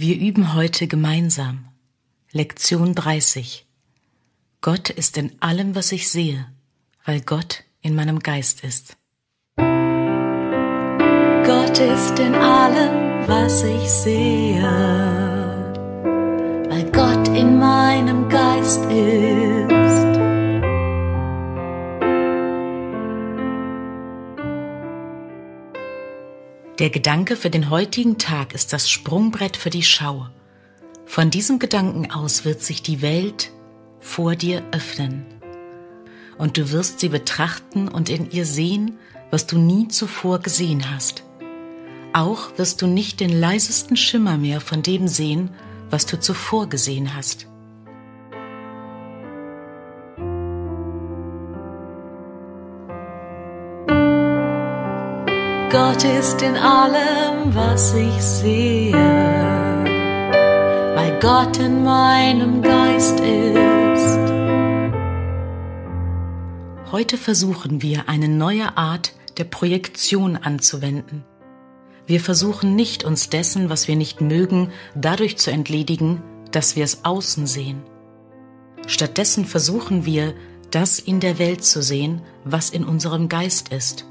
Wir üben heute gemeinsam. Lektion 30. Gott ist in allem, was ich sehe, weil Gott in meinem Geist ist. Gott ist in allem, was ich sehe, weil Gott in meinem Geist ist. Der Gedanke für den heutigen Tag ist das Sprungbrett für die Schau. Von diesem Gedanken aus wird sich die Welt vor dir öffnen. Und du wirst sie betrachten und in ihr sehen, was du nie zuvor gesehen hast. Auch wirst du nicht den leisesten Schimmer mehr von dem sehen, was du zuvor gesehen hast. Gott ist in allem, was ich sehe, weil Gott in meinem Geist ist. Heute versuchen wir eine neue Art der Projektion anzuwenden. Wir versuchen nicht, uns dessen, was wir nicht mögen, dadurch zu entledigen, dass wir es außen sehen. Stattdessen versuchen wir, das in der Welt zu sehen, was in unserem Geist ist.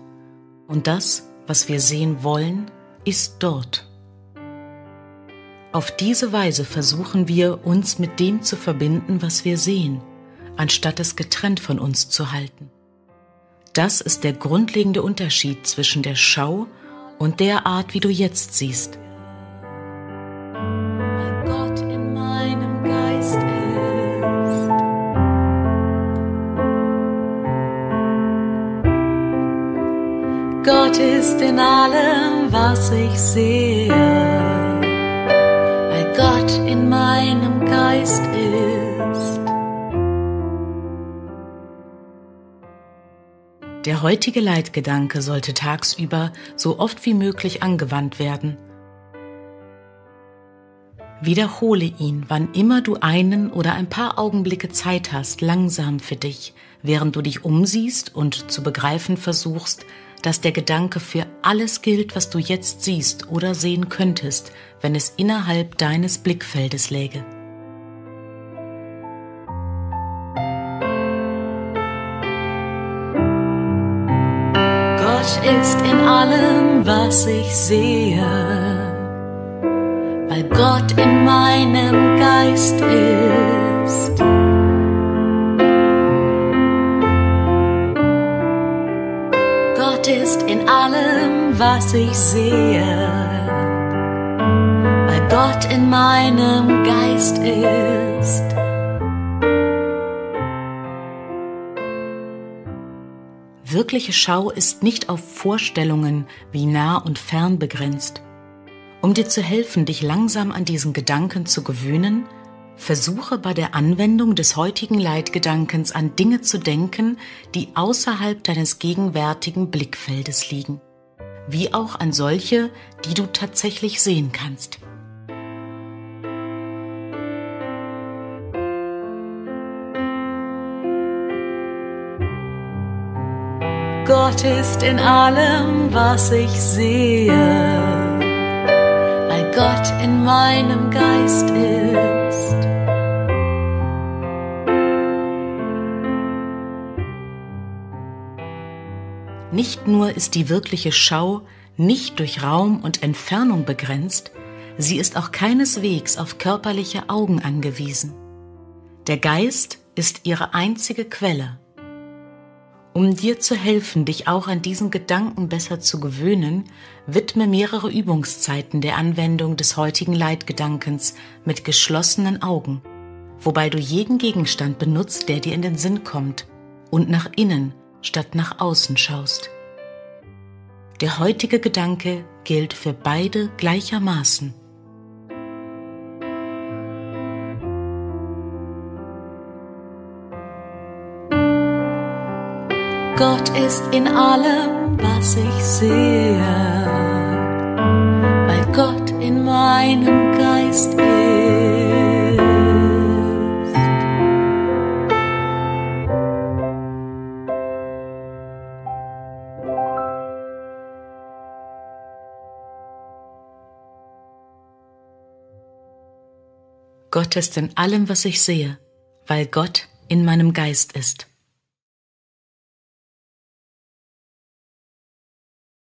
Und das, was wir sehen wollen, ist dort. Auf diese Weise versuchen wir, uns mit dem zu verbinden, was wir sehen, anstatt es getrennt von uns zu halten. Das ist der grundlegende Unterschied zwischen der Schau und der Art, wie du jetzt siehst. Ist in allem, was ich sehe, weil Gott in meinem Geist ist. Der heutige Leitgedanke sollte tagsüber so oft wie möglich angewandt werden. Wiederhole ihn, wann immer du einen oder ein paar Augenblicke Zeit hast, langsam für dich, während du dich umsiehst und zu begreifen versuchst, dass der Gedanke für alles gilt, was du jetzt siehst oder sehen könntest, wenn es innerhalb deines Blickfeldes läge. Gott ist in allem, was ich sehe, weil Gott in meinem Geist ist. Gott ist in allem, was ich sehe, weil Gott in meinem Geist ist. Wirkliche Schau ist nicht auf Vorstellungen wie nah und fern begrenzt. Um dir zu helfen, dich langsam an diesen Gedanken zu gewöhnen, versuche bei der Anwendung des heutigen Leitgedankens an Dinge zu denken, die außerhalb deines gegenwärtigen Blickfeldes liegen, wie auch an solche, die du tatsächlich sehen kannst. Gott ist in allem, was ich sehe, weil Gott in meinem Geist ist. Nicht nur ist die wirkliche Schau nicht durch Raum und Entfernung begrenzt, sie ist auch keineswegs auf körperliche Augen angewiesen. Der Geist ist ihre einzige Quelle. Um dir zu helfen, dich auch an diesen Gedanken besser zu gewöhnen, widme mehrere Übungszeiten der Anwendung des heutigen Leitgedankens mit geschlossenen Augen, wobei du jeden Gegenstand benutzt, der dir in den Sinn kommt und nach innen statt nach außen schaust. Der heutige Gedanke gilt für beide gleichermaßen. Gott ist in allem, was ich sehe, Gott ist in allem, was ich sehe, weil Gott in meinem Geist ist.